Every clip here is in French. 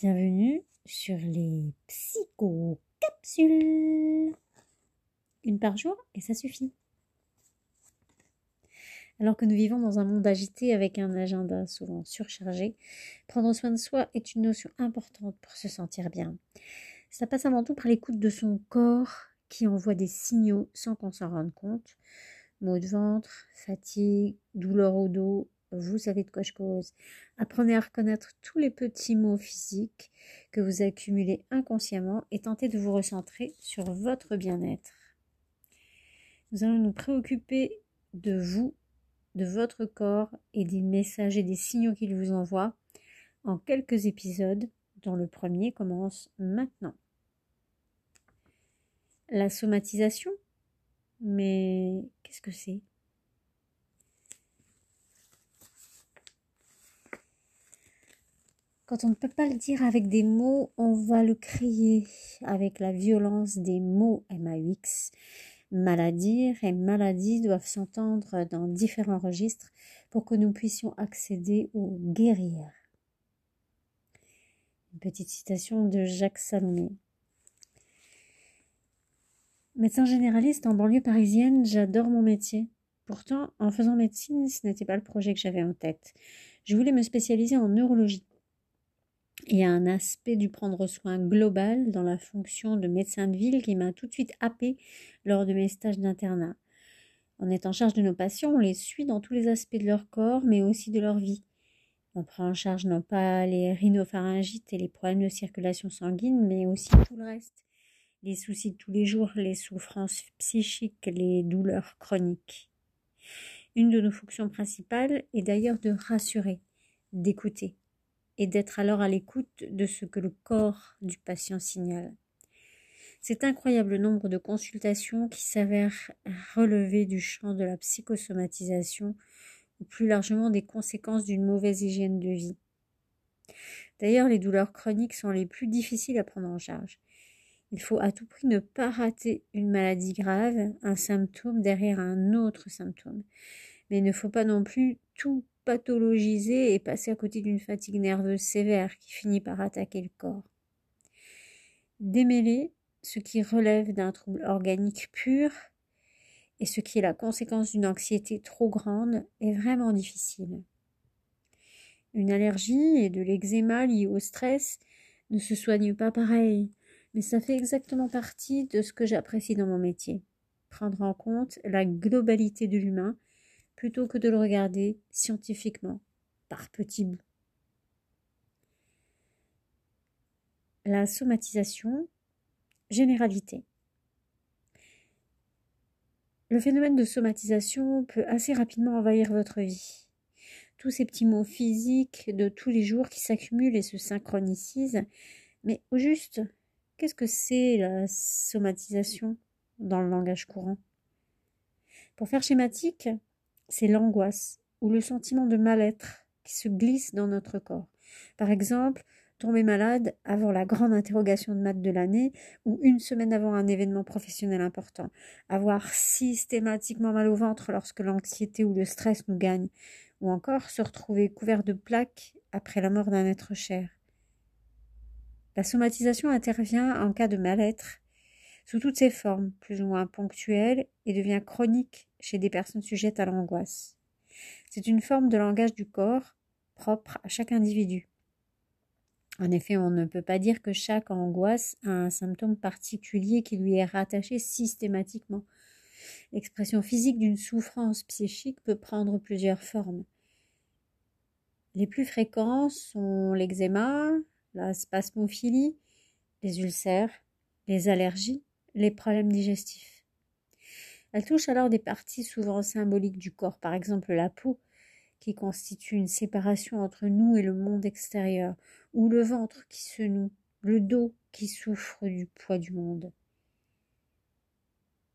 Bienvenue sur les psychocapsules. Une par jour et ça suffit. Alors que nous vivons dans un monde agité avec un agenda souvent surchargé, prendre soin de soi est une notion importante pour se sentir bien. Ça passe avant tout par l'écoute de son corps qui envoie des signaux sans qu'on s'en rende compte. Maux de ventre, fatigue, douleur au dos, vous savez de quoi je cause. Apprenez à reconnaître tous les petits mots physiques que vous accumulez inconsciemment et tentez de vous recentrer sur votre bien-être. Nous allons nous préoccuper de vous, de votre corps et des messages et des signaux qu'il vous envoie en quelques épisodes dont le premier commence maintenant. La somatisation? Mais qu'est-ce que c'est? Quand on ne peut pas le dire avec des mots, on va le crier avec la violence des mots MAX. Maladie et maladie doivent s'entendre dans différents registres pour que nous puissions accéder au guérir. Une petite citation de Jacques Salomé. Médecin généraliste en banlieue parisienne, j'adore mon métier. Pourtant, en faisant médecine, ce n'était pas le projet que j'avais en tête. Je voulais me spécialiser en neurologie. Il y a un aspect du prendre soin global dans la fonction de médecin de ville qui m'a tout de suite happé lors de mes stages d'internat. On est en charge de nos patients, on les suit dans tous les aspects de leur corps, mais aussi de leur vie. On prend en charge non pas les rhinopharyngites et les problèmes de circulation sanguine, mais aussi tout le reste. Les soucis de tous les jours, les souffrances psychiques, les douleurs chroniques. Une de nos fonctions principales est d'ailleurs de rassurer, d'écouter, et d'être alors à l'écoute de ce que le corps du patient signale. Cet incroyable nombre de consultations qui s'avèrent relever du champ de la psychosomatisation ou plus largement des conséquences d'une mauvaise hygiène de vie. D'ailleurs, les douleurs chroniques sont les plus difficiles à prendre en charge. Il faut à tout prix ne pas rater une maladie grave, un symptôme derrière un autre symptôme. Mais il ne faut pas non plus tout pathologiser et passer à côté d'une fatigue nerveuse sévère qui finit par attaquer le corps. Démêler ce qui relève d'un trouble organique pur et ce qui est la conséquence d'une anxiété trop grande est vraiment difficile. Une allergie et de l'eczéma liés au stress ne se soignent pas pareil, mais ça fait exactement partie de ce que j'apprécie dans mon métier. Prendre en compte la globalité de l'humain plutôt que de le regarder scientifiquement, par petits bouts. La somatisation, généralité. Le phénomène de somatisation peut assez rapidement envahir votre vie. Tous ces petits mots physiques de tous les jours qui s'accumulent et se synchronisent. Mais au juste, qu'est-ce que c'est la somatisation dans le langage courant? Pour faire schématique, c'est l'angoisse ou le sentiment de mal-être qui se glisse dans notre corps. Par exemple, tomber malade avant la grande interrogation de maths de l'année ou une semaine avant un événement professionnel important. Avoir systématiquement mal au ventre lorsque l'anxiété ou le stress nous gagne. Ou encore se retrouver couvert de plaques après la mort d'un être cher. La somatisation intervient en cas de mal-être sous toutes ses formes, plus ou moins ponctuelles, et devient chronique chez des personnes sujettes à l'angoisse. C'est une forme de langage du corps propre à chaque individu. En effet, on ne peut pas dire que chaque angoisse a un symptôme particulier qui lui est rattaché systématiquement. L'expression physique d'une souffrance psychique peut prendre plusieurs formes. Les plus fréquents sont l'eczéma, la spasmophilie, les ulcères, les allergies, les problèmes digestifs. Elle touche alors des parties souvent symboliques du corps, par exemple la peau, qui constitue une séparation entre nous et le monde extérieur, ou le ventre qui se noue, le dos qui souffre du poids du monde.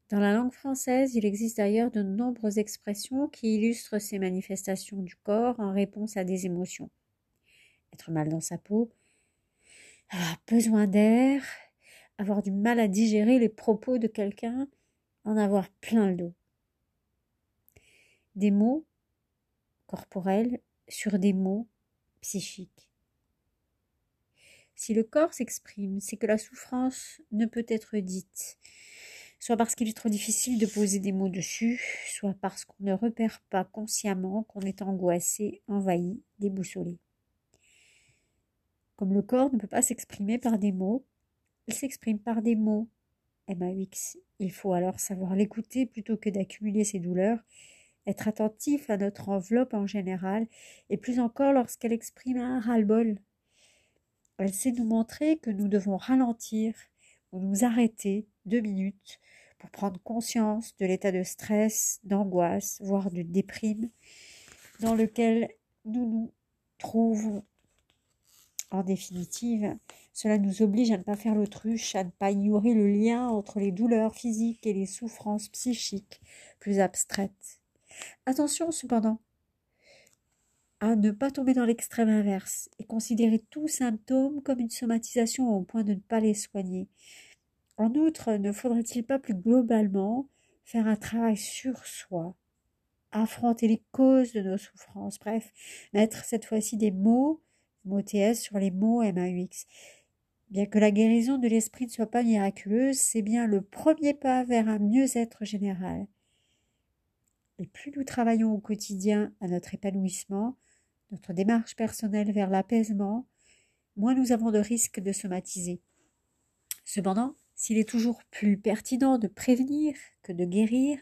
Dans la langue française, il existe d'ailleurs de nombreuses expressions qui illustrent ces manifestations du corps en réponse à des émotions. Être mal dans sa peau, avoir besoin d'air, avoir du mal à digérer les propos de quelqu'un, en avoir plein le dos. Des mots corporels sur des mots psychiques. Si le corps s'exprime, c'est que la souffrance ne peut être dite, soit parce qu'il est trop difficile de poser des mots dessus, soit parce qu'on ne repère pas consciemment qu'on est angoissé, envahi, déboussolé. Comme le corps ne peut pas s'exprimer par des mots, il s'exprime par des mots. MAX. Il faut alors savoir l'écouter plutôt que d'accumuler ses douleurs, être attentif à notre enveloppe en général, et plus encore lorsqu'elle exprime un ras-le-bol. Elle sait nous montrer que nous devons ralentir ou nous arrêter deux minutes pour prendre conscience de l'état de stress, d'angoisse, voire de déprime dans lequel nous nous trouvons en définitive, cela nous oblige à ne pas faire l'autruche, à ne pas ignorer le lien entre les douleurs physiques et les souffrances psychiques plus abstraites. Attention cependant à ne pas tomber dans l'extrême inverse et considérer tout symptôme comme une somatisation au point de ne pas les soigner. En outre, ne faudrait-il pas plus globalement faire un travail sur soi, affronter les causes de nos souffrances, bref, mettre cette fois-ci des mots MOTS sur les mots MAUX. Bien que la guérison de l'esprit ne soit pas miraculeuse, c'est bien le premier pas vers un mieux-être général. Et plus nous travaillons au quotidien à notre épanouissement, notre démarche personnelle vers l'apaisement, moins nous avons de risques de somatiser. Cependant, s'il est toujours plus pertinent de prévenir que de guérir,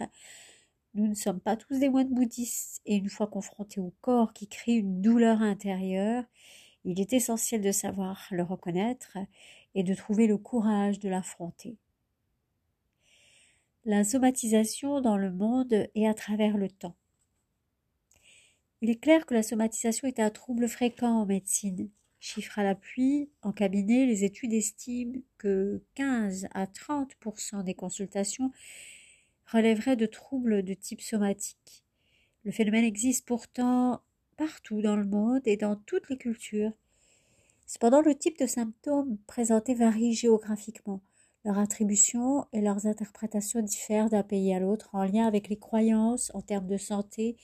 nous ne sommes pas tous des moines bouddhistes, et une fois confrontés au corps qui crée une douleur intérieure, il est essentiel de savoir le reconnaître et de trouver le courage de l'affronter. La somatisation dans le monde et à travers le temps. Il est clair que la somatisation est un trouble fréquent en médecine. Chiffre à l'appui, en cabinet, les études estiment que 15 à 30% des consultations relèveraient de troubles de type somatique. Le phénomène existe pourtant partout dans le monde et dans toutes les cultures. Cependant, le type de symptômes présentés varie géographiquement. Leur attribution et leurs interprétations diffèrent d'un pays à l'autre en lien avec les croyances en termes de santé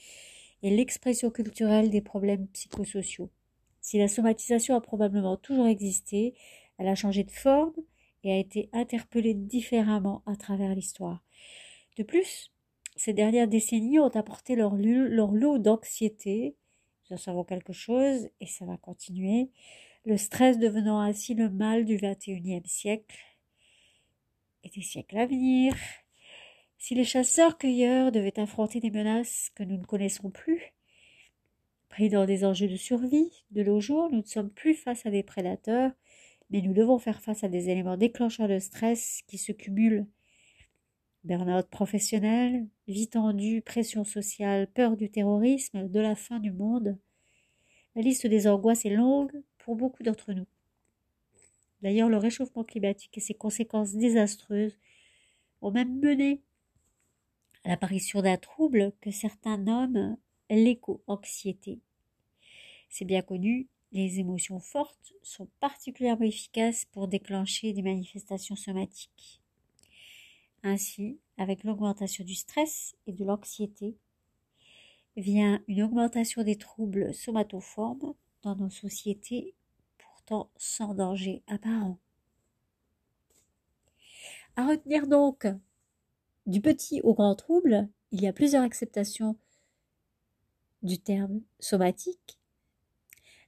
et l'expression culturelle des problèmes psychosociaux. Si la somatisation a probablement toujours existé, elle a changé de forme et a été interpellée différemment à travers l'histoire. De plus, ces dernières décennies ont apporté leur, leur lot d'anxiété, nous en savons quelque chose et ça va continuer. Le stress devenant ainsi le mal du XXIe siècle et des siècles à venir. Si les chasseurs-cueilleurs devaient affronter des menaces que nous ne connaissons plus, pris dans des enjeux de survie, de nos jours, nous ne sommes plus face à des prédateurs, mais nous devons faire face à des éléments déclencheurs de stress qui se cumulent burn-out professionnel, vie tendue, pression sociale, peur du terrorisme, de la fin du monde. La liste des angoisses est longue pour beaucoup d'entre nous. D'ailleurs, le réchauffement climatique et ses conséquences désastreuses ont même mené à l'apparition d'un trouble que certains nomment l'éco-anxiété. C'est bien connu, les émotions fortes sont particulièrement efficaces pour déclencher des manifestations somatiques. Ainsi, avec l'augmentation du stress et de l'anxiété, vient une augmentation des troubles somatoformes dans nos sociétés pourtant sans danger apparent. À retenir donc, du petit au grand trouble, il y a plusieurs acceptations du terme somatique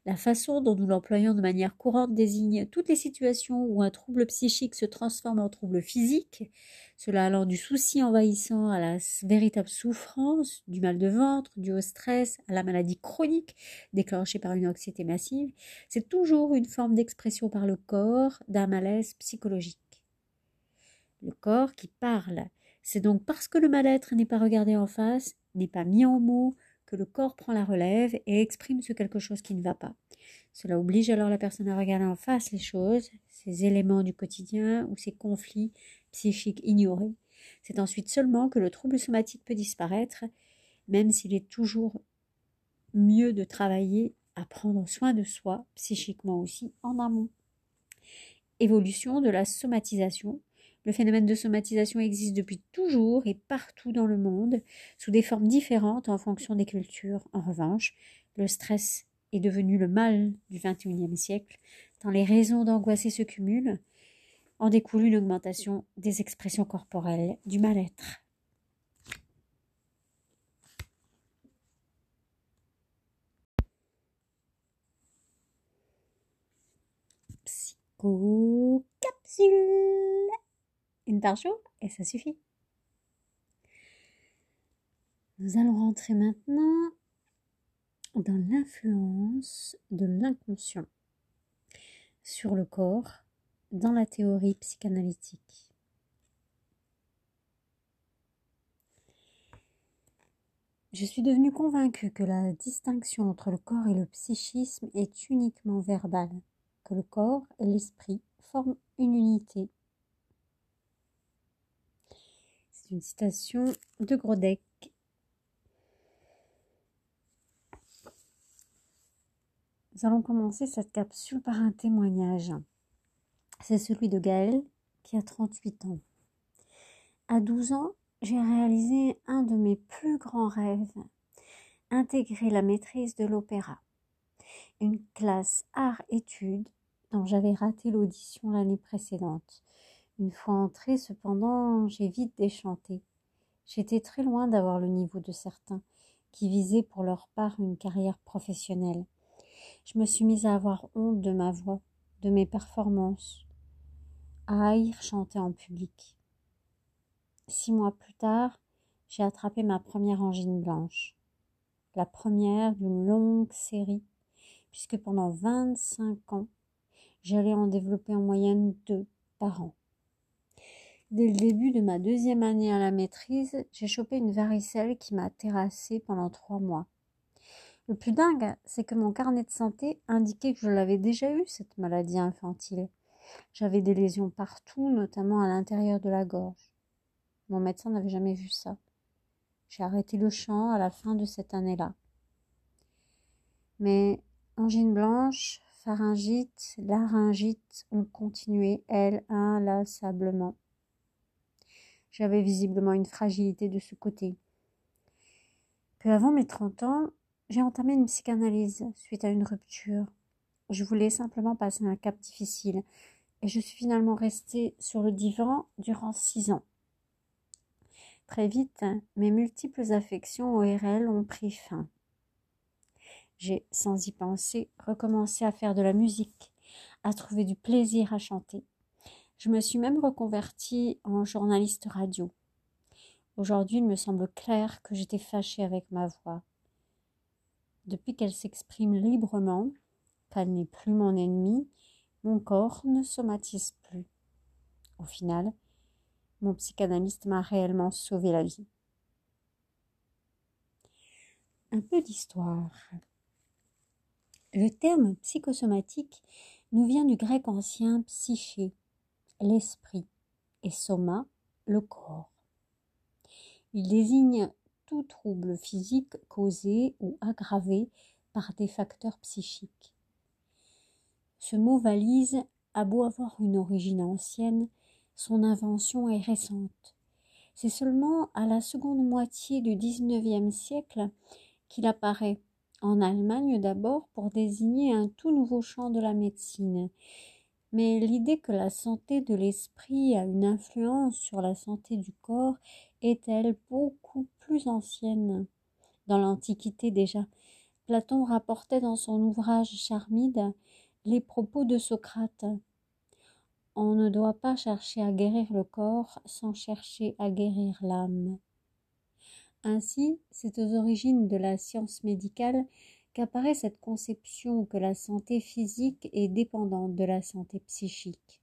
la façon dont nous l'employons de manière courante désigne toutes les situations où un trouble psychique se transforme en trouble physique, cela allant du souci envahissant à la véritable souffrance, du mal de ventre, du haut stress, à la maladie chronique déclenchée par une anxiété massive, c'est toujours une forme d'expression par le corps d'un malaise psychologique. Le corps qui parle, c'est donc parce que le mal-être n'est pas regardé en face, n'est pas mis en mots, que le corps prend la relève et exprime ce quelque chose qui ne va pas. Cela oblige alors la personne à regarder en face les choses, ces éléments du quotidien ou ces conflits psychiques ignorés. C'est ensuite seulement que le trouble somatique peut disparaître, même s'il est toujours mieux de travailler à prendre soin de soi, psychiquement aussi, en amont. Évolution de la somatisation, le phénomène de somatisation existe depuis toujours et partout dans le monde, sous des formes différentes en fonction des cultures. En revanche, le stress est devenu le mal du XXIe siècle. Tant les raisons d'angoisser se cumulent, en découle une augmentation des expressions corporelles du mal-être. Psycho capsule. Une par jour et ça suffit. Nous allons rentrer maintenant dans l'influence de l'inconscient sur le corps dans la théorie psychanalytique. Je suis devenue convaincue que la distinction entre le corps et le psychisme est uniquement verbale, que le corps et l'esprit forment une unité. Une citation de Grodek Nous allons commencer cette capsule par un témoignage. C'est celui de Gaël qui a 38 ans. À 12 ans, j'ai réalisé un de mes plus grands rêves, intégrer la maîtrise de l'opéra. Une classe art-études dont j'avais raté l'audition l'année précédente. Une fois entrée, cependant, j'ai vite déchanté. J'étais très loin d'avoir le niveau de certains qui visaient pour leur part une carrière professionnelle je me suis mise à avoir honte de ma voix, de mes performances, à haïr chanter en public. Six mois plus tard, j'ai attrapé ma première angine blanche, la première d'une longue série, puisque pendant vingt-cinq ans, j'allais en développer en moyenne deux par an. Dès le début de ma deuxième année à la maîtrise, j'ai chopé une varicelle qui m'a terrassée pendant trois mois. Le plus dingue, c'est que mon carnet de santé indiquait que je l'avais déjà eu, cette maladie infantile. J'avais des lésions partout, notamment à l'intérieur de la gorge. Mon médecin n'avait jamais vu ça. J'ai arrêté le chant à la fin de cette année-là. Mais angine blanche, pharyngite, laryngite ont continué, elles, inlassablement. J'avais visiblement une fragilité de ce côté. Peu avant mes trente ans, j'ai entamé une psychanalyse suite à une rupture. Je voulais simplement passer un cap difficile et je suis finalement restée sur le divan durant six ans. Très vite, mes multiples affections ORL ont pris fin. J'ai, sans y penser, recommencé à faire de la musique, à trouver du plaisir à chanter. Je me suis même reconvertie en journaliste radio. Aujourd'hui, il me semble clair que j'étais fâchée avec ma voix depuis qu'elle s'exprime librement, qu'elle n'est plus mon ennemi, mon corps ne somatise plus. Au final, mon psychanalyste m'a réellement sauvé la vie. Un peu d'histoire. Le terme psychosomatique nous vient du grec ancien psyché, l'esprit, et soma, le corps. Il désigne tout trouble physique causé ou aggravé par des facteurs psychiques. Ce mot valise a beau avoir une origine ancienne, son invention est récente. C'est seulement à la seconde moitié du XIXe siècle qu'il apparaît, en Allemagne d'abord pour désigner un tout nouveau champ de la médecine. Mais l'idée que la santé de l'esprit a une influence sur la santé du corps est-elle beaucoup plus ancienne Dans l'Antiquité déjà, Platon rapportait dans son ouvrage Charmide les propos de Socrate. On ne doit pas chercher à guérir le corps sans chercher à guérir l'âme. Ainsi, c'est aux origines de la science médicale qu'apparaît cette conception que la santé physique est dépendante de la santé psychique.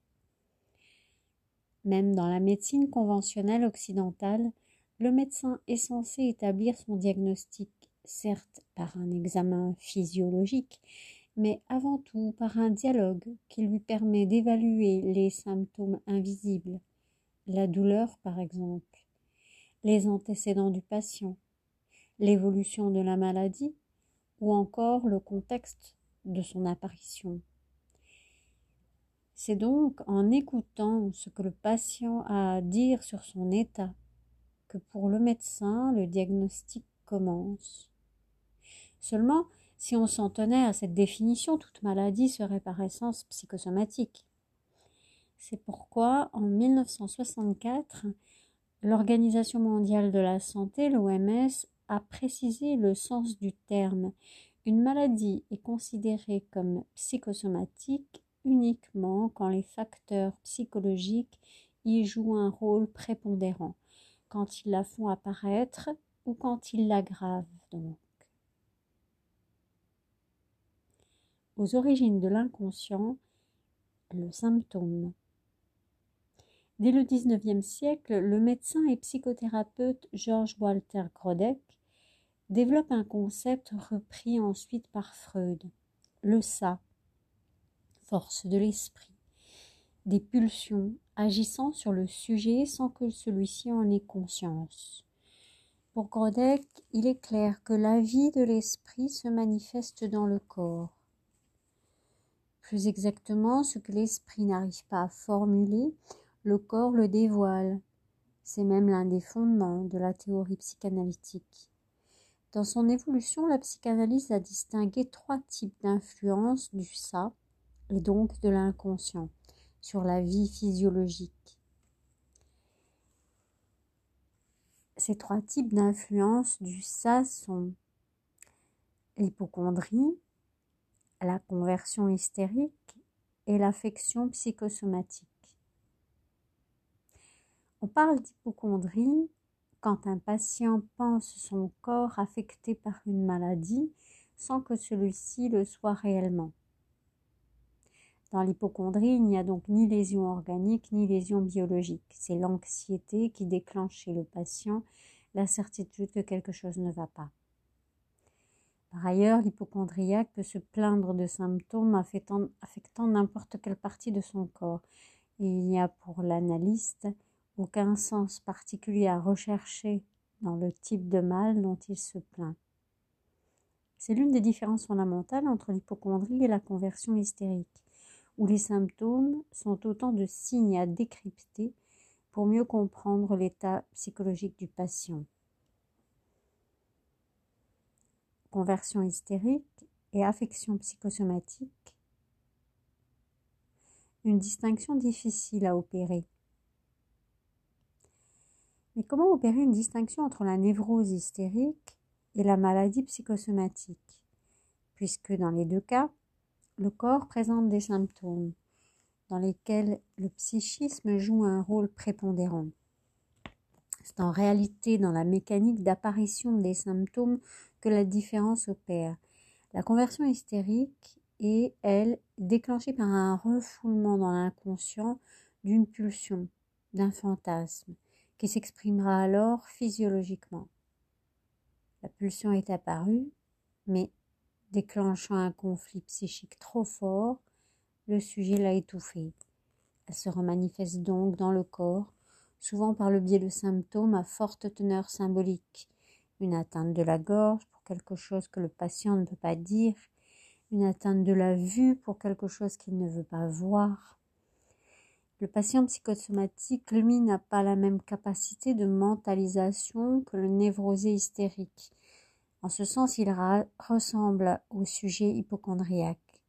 Même dans la médecine conventionnelle occidentale, le médecin est censé établir son diagnostic, certes par un examen physiologique, mais avant tout par un dialogue qui lui permet d'évaluer les symptômes invisibles, la douleur par exemple, les antécédents du patient, l'évolution de la maladie ou encore le contexte de son apparition. C'est donc en écoutant ce que le patient a à dire sur son état que pour le médecin le diagnostic commence. Seulement, Si on s'en tenait à cette définition, toute maladie serait par essence psychosomatique. C'est pourquoi, en 1964, l'Organisation mondiale de la santé, l'OMS, a précisé le sens du terme. Une maladie est considérée comme psychosomatique uniquement quand les facteurs psychologiques y jouent un rôle prépondérant, quand ils la font apparaître ou quand ils l'aggravent donc. Aux origines de l'inconscient, le symptôme. Dès le XIXe siècle, le médecin et psychothérapeute George Walter Grodek développe un concept repris ensuite par Freud, le ça, force de l'esprit, des pulsions agissant sur le sujet sans que celui-ci en ait conscience. Pour Grodek, il est clair que la vie de l'esprit se manifeste dans le corps. Plus exactement, ce que l'esprit n'arrive pas à formuler, le corps le dévoile. C'est même l'un des fondements de la théorie psychanalytique. Dans son évolution, la psychanalyse a distingué trois types d'influence du ça et donc de l'inconscient sur la vie physiologique. Ces trois types d'influence du ça sont l'hypochondrie, la conversion hystérique et l'affection psychosomatique. On parle d'hypochondrie quand un patient pense son corps affecté par une maladie sans que celui-ci le soit réellement. Dans l'hypochondrie, il n'y a donc ni lésion organique ni lésion biologique. C'est l'anxiété qui déclenche chez le patient la certitude que quelque chose ne va pas. Par ailleurs, l'hypochondriaque peut se plaindre de symptômes affectant, n'importe quelle partie de son corps. il n'y a pour l'analyste aucun sens particulier à rechercher dans le type de mal dont il se plaint. C'est l'une des différences fondamentales entre l'hypochondrie et la conversion hystérique où les symptômes sont autant de signes à décrypter pour mieux comprendre l'état psychologique du patient. Conversion hystérique et affection psychosomatique. Une distinction difficile à opérer. Mais comment opérer une distinction entre la névrose hystérique et la maladie psychosomatique? Puisque dans les deux cas, le corps présente des symptômes dans lesquels le psychisme joue un rôle prépondérant. C'est en réalité dans la mécanique d'apparition des symptômes que la différence opère. La conversion hystérique est, elle, déclenchée par un refoulement dans l'inconscient d'une pulsion, d'un fantasme, qui s'exprimera alors physiologiquement. La pulsion est apparue, mais déclenchant un conflit psychique trop fort, le sujet l'a étouffé. Elle se remanifeste donc dans le corps, souvent par le biais de symptômes à forte teneur symbolique, une atteinte de la gorge pour quelque chose que le patient ne peut pas dire, une atteinte de la vue pour quelque chose qu'il ne veut pas voir. Le patient psychosomatique, lui, n'a pas la même capacité de mentalisation que le névrosé hystérique. En ce sens, il ressemble au sujet hypochondriaque.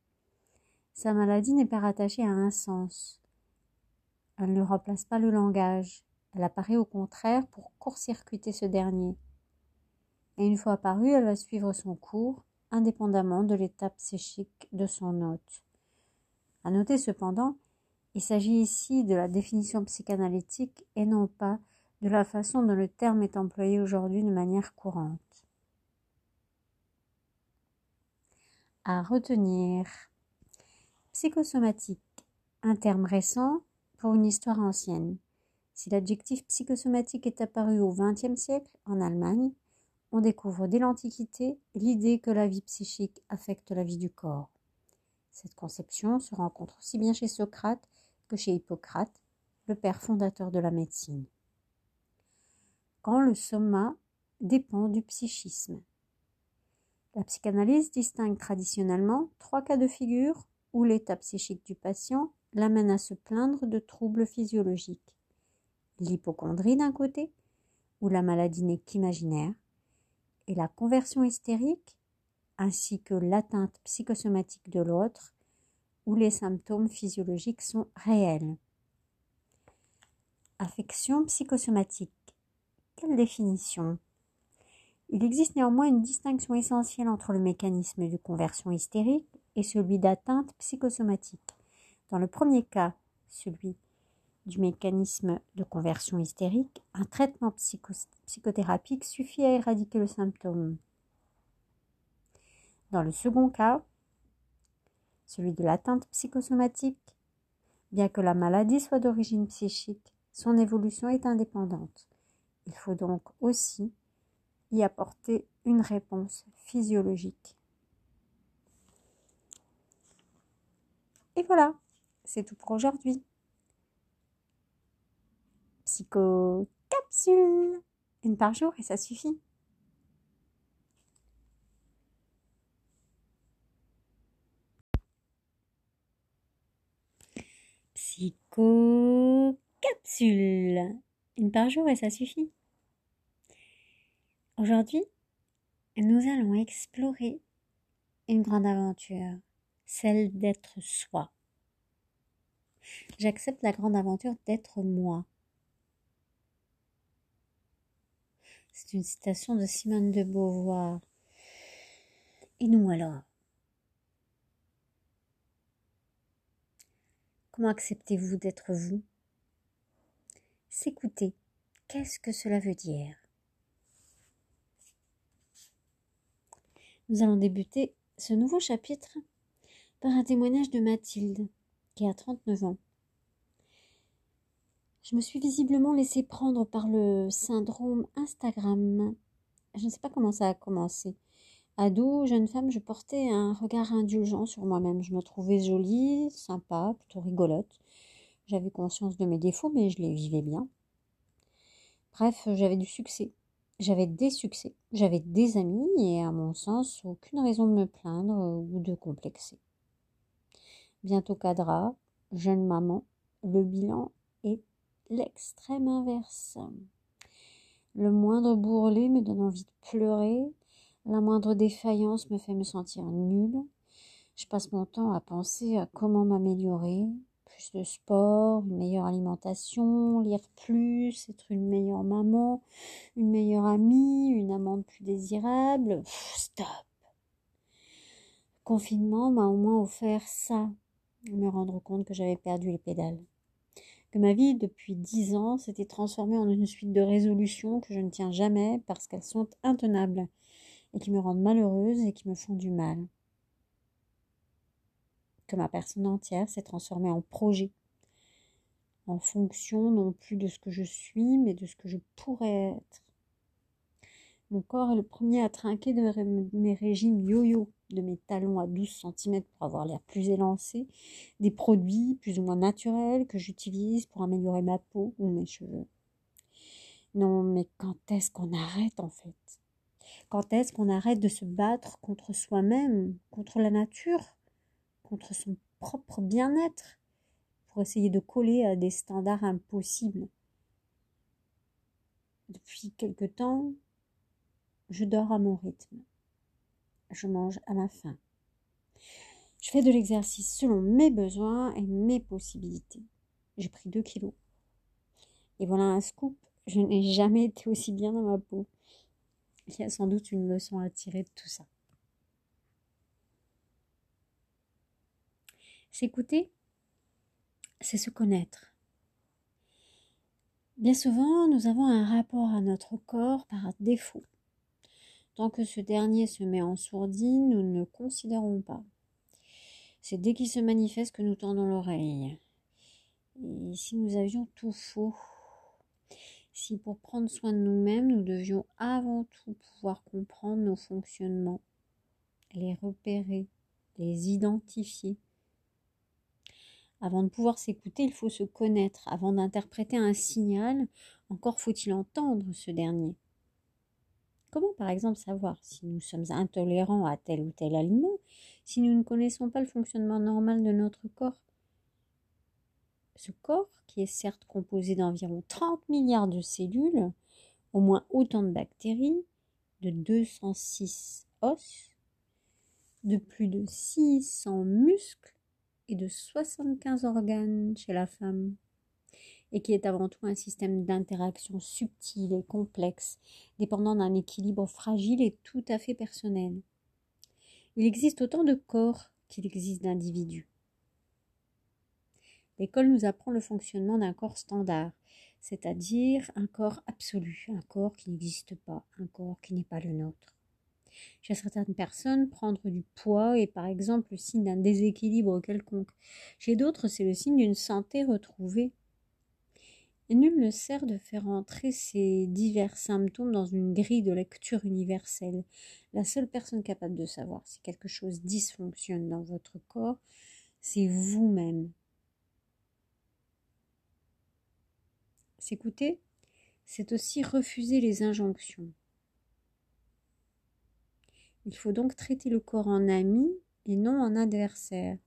Sa maladie n'est pas rattachée à un sens. Elle ne remplace pas le langage. Elle apparaît au contraire pour court-circuiter ce dernier. Et une fois apparue, elle va suivre son cours, indépendamment de l'état psychique de son hôte. À noter cependant, il s'agit ici de la définition psychanalytique et non pas de la façon dont le terme est employé aujourd'hui de manière courante. à retenir. Psychosomatique, un terme récent pour une histoire ancienne. Si l'adjectif psychosomatique est apparu au XXe siècle en Allemagne, on découvre dès l'Antiquité l'idée que la vie psychique affecte la vie du corps. Cette conception se rencontre aussi bien chez Socrate que chez Hippocrate, le père fondateur de la médecine. Quand le soma dépend du psychisme. La psychanalyse distingue traditionnellement trois cas de figure où l'état psychique du patient l'amène à se plaindre de troubles physiologiques. L'hypochondrie d'un côté, où la maladie n'est qu'imaginaire, et la conversion hystérique, ainsi que l'atteinte psychosomatique de l'autre, où les symptômes physiologiques sont réels. Affection psychosomatique. Quelle définition? Il existe néanmoins une distinction essentielle entre le mécanisme de conversion hystérique et celui d'atteinte psychosomatique. Dans le premier cas, celui du mécanisme de conversion hystérique, un traitement psychothérapique suffit à éradiquer le symptôme. Dans le second cas, celui de l'atteinte psychosomatique, bien que la maladie soit d'origine psychique, son évolution est indépendante. Il faut donc aussi y apporter une réponse physiologique. Et voilà, c'est tout pour aujourd'hui. Psychocapsule. Une par jour et ça suffit. Psychocapsule. Une par jour et ça suffit. Aujourd'hui, nous allons explorer une grande aventure, celle d'être soi. J'accepte la grande aventure d'être moi. C'est une citation de Simone de Beauvoir. Et nous alors? Comment acceptez-vous d'être vous? S'écouter, qu'est-ce que cela veut dire? Nous allons débuter ce nouveau chapitre par un témoignage de Mathilde, qui a 39 ans. Je me suis visiblement laissée prendre par le syndrome Instagram. Je ne sais pas comment ça a commencé. Ado, jeune femme, je portais un regard indulgent sur moi-même. Je me trouvais jolie, sympa, plutôt rigolote. J'avais conscience de mes défauts, mais je les vivais bien. Bref, j'avais du succès. J'avais des succès. J'avais des amis et, à mon sens, aucune raison de me plaindre ou de complexer. Bientôt cadra, jeune maman, le bilan est l'extrême inverse. Le moindre bourrelet me donne envie de pleurer, la moindre défaillance me fait me sentir nulle. Je passe mon temps à penser à comment m'améliorer, plus de sport, une meilleure alimentation, lire plus, être une meilleure maman, une meilleure amie, une amante plus désirable. stop. Le confinement m'a au moins offert ça, me rendre compte que j'avais perdu les pédales que ma vie depuis dix ans s'était transformée en une suite de résolutions que je ne tiens jamais parce qu'elles sont intenables et qui me rendent malheureuse et qui me font du mal. Que ma personne entière s'est transformée en projet, en fonction non plus de ce que je suis, mais de ce que je pourrais être. Mon corps est le premier à trinquer de mes régimes yo-yo, de mes talons à 12 cm pour avoir l'air plus élancé, des produits plus ou moins naturels que j'utilise pour améliorer ma peau ou mes cheveux. Non, mais quand est-ce qu'on arrête en fait? Quand est-ce qu'on arrête de se battre contre soi-même, contre la nature, contre son propre bien-être, pour essayer de coller à des standards impossibles Depuis quelque temps, je dors à mon rythme. Je mange à ma faim. Je fais de l'exercice selon mes besoins et mes possibilités. J'ai pris 2 kilos. Et voilà un scoop. Je n'ai jamais été aussi bien dans ma peau. Il y a sans doute une leçon à tirer de tout ça. S'écouter, c'est se connaître. Bien souvent, nous avons un rapport à notre corps par défaut. Tant que ce dernier se met en sourdine, nous ne le considérons pas. C'est dès qu'il se manifeste que nous tendons l'oreille. Et si nous avions tout faux? Si pour prendre soin de nous-mêmes, nous devions avant tout pouvoir comprendre nos fonctionnements, les repérer, les identifier. Avant de pouvoir s'écouter, il faut se connaître. Avant d'interpréter un signal, encore faut-il entendre ce dernier. Comment par exemple savoir si nous sommes intolérants à tel ou tel aliment si nous ne connaissons pas le fonctionnement normal de notre corps? Ce corps, qui est certes composé d'environ 30 milliards de cellules, au moins autant de bactéries, de 206 os, de plus de 600 muscles et de 75 organes chez la femme, et qui est avant tout un système d'interaction subtil et complexe, dépendant d'un équilibre fragile et tout à fait personnel. Il existe autant de corps qu'il existe d'individus. L'école nous apprend le fonctionnement d'un corps standard, c'est-à-dire un corps absolu, un corps qui n'existe pas, un corps qui n'est pas le nôtre. Chez certaines personnes, prendre du poids est par exemple le signe d'un déséquilibre quelconque. Chez d'autres, c'est le signe d'une santé retrouvée. Et nul ne sert de faire entrer ces divers symptômes dans une grille de lecture universelle. La seule personne capable de savoir si quelque chose dysfonctionne dans votre corps, c'est vous-même. S'écouter, c'est aussi refuser les injonctions. Il faut donc traiter le corps en ami et non en adversaire.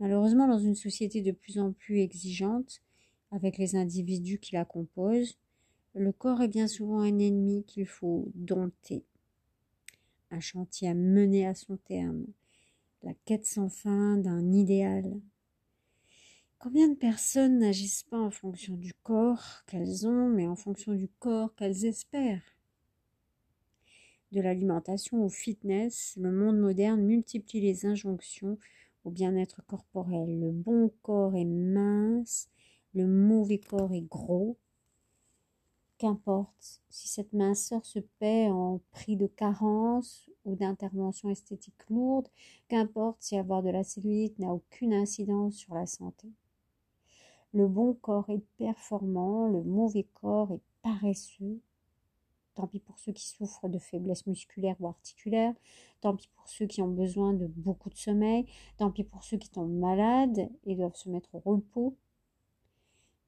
Malheureusement, dans une société de plus en plus exigeante, avec les individus qui la composent, le corps est bien souvent un ennemi qu'il faut dompter. Un chantier à mener à son terme, la quête sans fin d'un idéal, Combien de personnes n'agissent pas en fonction du corps qu'elles ont, mais en fonction du corps qu'elles espèrent? De l'alimentation au fitness, le monde moderne multiplie les injonctions au bien-être corporel. Le bon corps est mince, le mauvais corps est gros. Qu'importe si cette minceur se paie en prix de carence ou d'intervention esthétique lourde, qu'importe si avoir de la cellulite n'a aucune incidence sur la santé. Le bon corps est performant, le mauvais corps est paresseux. Tant pis pour ceux qui souffrent de faiblesse musculaire ou articulaire, tant pis pour ceux qui ont besoin de beaucoup de sommeil, tant pis pour ceux qui tombent malades et doivent se mettre au repos.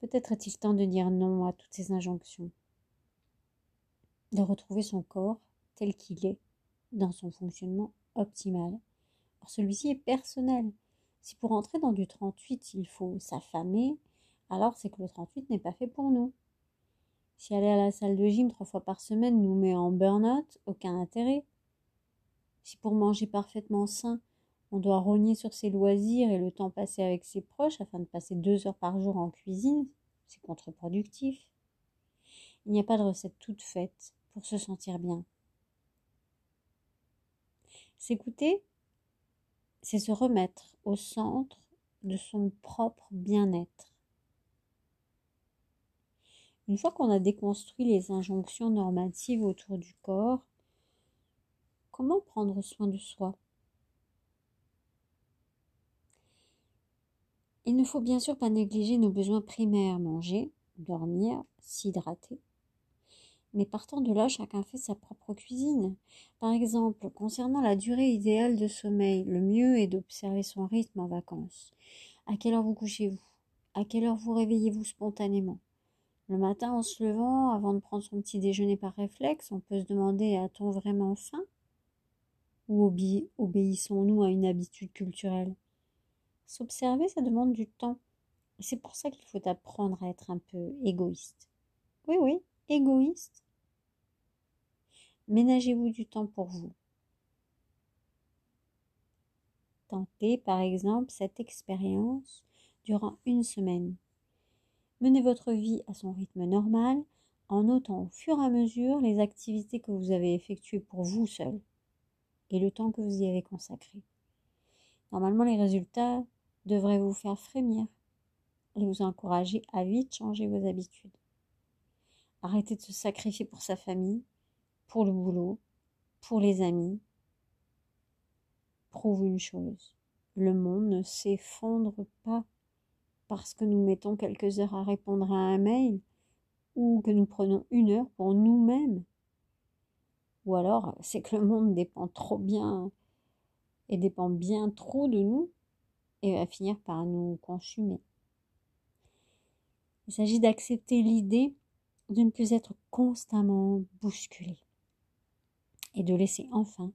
Peut-être est-il temps de dire non à toutes ces injonctions, de retrouver son corps tel qu'il est, dans son fonctionnement optimal. Or celui-ci est personnel. Si pour entrer dans du 38, il faut s'affamer, alors c'est que le 38 n'est pas fait pour nous. Si aller à la salle de gym trois fois par semaine nous met en burn-out, aucun intérêt. Si pour manger parfaitement sain, on doit rogner sur ses loisirs et le temps passé avec ses proches afin de passer deux heures par jour en cuisine, c'est contre-productif. Il n'y a pas de recette toute faite pour se sentir bien. S'écouter, c'est se remettre au centre de son propre bien-être. Une fois qu'on a déconstruit les injonctions normatives autour du corps, comment prendre soin de soi? Il ne faut bien sûr pas négliger nos besoins primaires, manger, dormir, s'hydrater. Mais partant de là, chacun fait sa propre cuisine. Par exemple, concernant la durée idéale de sommeil, le mieux est d'observer son rythme en vacances. À quelle heure vous couchez-vous? À quelle heure vous réveillez-vous spontanément? Le matin, en se levant, avant de prendre son petit déjeuner par réflexe, on peut se demander a-t-on vraiment faim? Ou obéissons-nous à une habitude culturelle? S'observer, ça demande du temps. C'est pour ça qu'il faut apprendre à être un peu égoïste. Oui, oui, égoïste. Ménagez-vous du temps pour vous. Tentez, par exemple, cette expérience durant une semaine. Menez votre vie à son rythme normal en notant au fur et à mesure les activités que vous avez effectuées pour vous seul et le temps que vous y avez consacré. Normalement, les résultats devraient vous faire frémir et vous encourager à vite changer vos habitudes. Arrêtez de se sacrifier pour sa famille, pour le boulot, pour les amis. Prouve une chose, le monde ne s'effondre pas parce que nous mettons quelques heures à répondre à un mail ou que nous prenons une heure pour nous-mêmes. Ou alors c'est que le monde dépend trop bien et dépend bien trop de nous et va finir par nous consumer. Il s'agit d'accepter l'idée de ne plus être constamment bousculé et de laisser enfin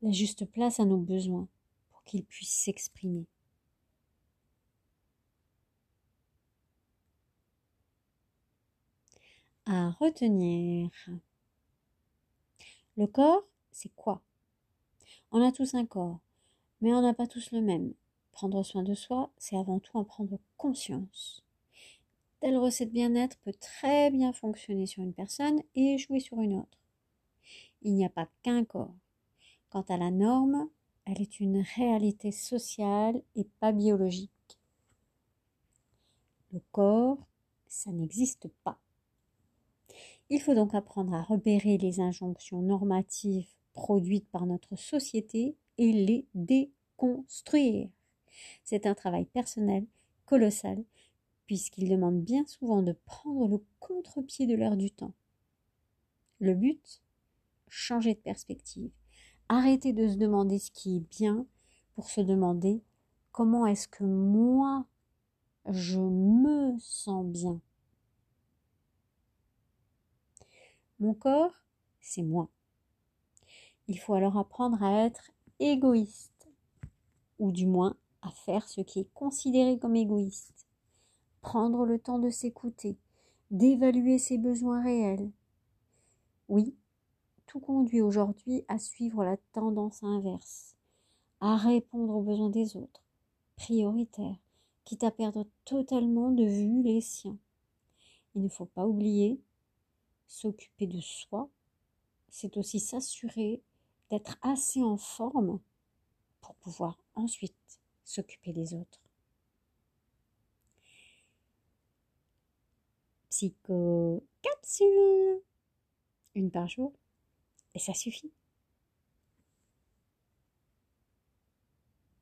la juste place à nos besoins pour qu'ils puissent s'exprimer. À retenir. Le corps, c'est quoi? On a tous un corps, mais on n'a pas tous le même. Prendre soin de soi, c'est avant tout en prendre conscience. Telle recette bien-être peut très bien fonctionner sur une personne et échouer sur une autre. Il n'y a pas qu'un corps. Quant à la norme, elle est une réalité sociale et pas biologique. Le corps, ça n'existe pas. Il faut donc apprendre à repérer les injonctions normatives produites par notre société et les déconstruire. C'est un travail personnel colossal puisqu'il demande bien souvent de prendre le contre-pied de l'air du temps. Le but Changer de perspective. Arrêter de se demander ce qui est bien pour se demander comment est-ce que moi je me sens bien. Mon corps, c'est moi. Il faut alors apprendre à être égoïste, ou du moins à faire ce qui est considéré comme égoïste. Prendre le temps de s'écouter, d'évaluer ses besoins réels. Oui, tout conduit aujourd'hui à suivre la tendance inverse, à répondre aux besoins des autres, prioritaire, quitte à perdre totalement de vue les siens. Il ne faut pas oublier, s'occuper de soi, c'est aussi s'assurer d'être assez en forme pour pouvoir ensuite s'occuper des autres. Psycho capsule, une par jour, et ça suffit.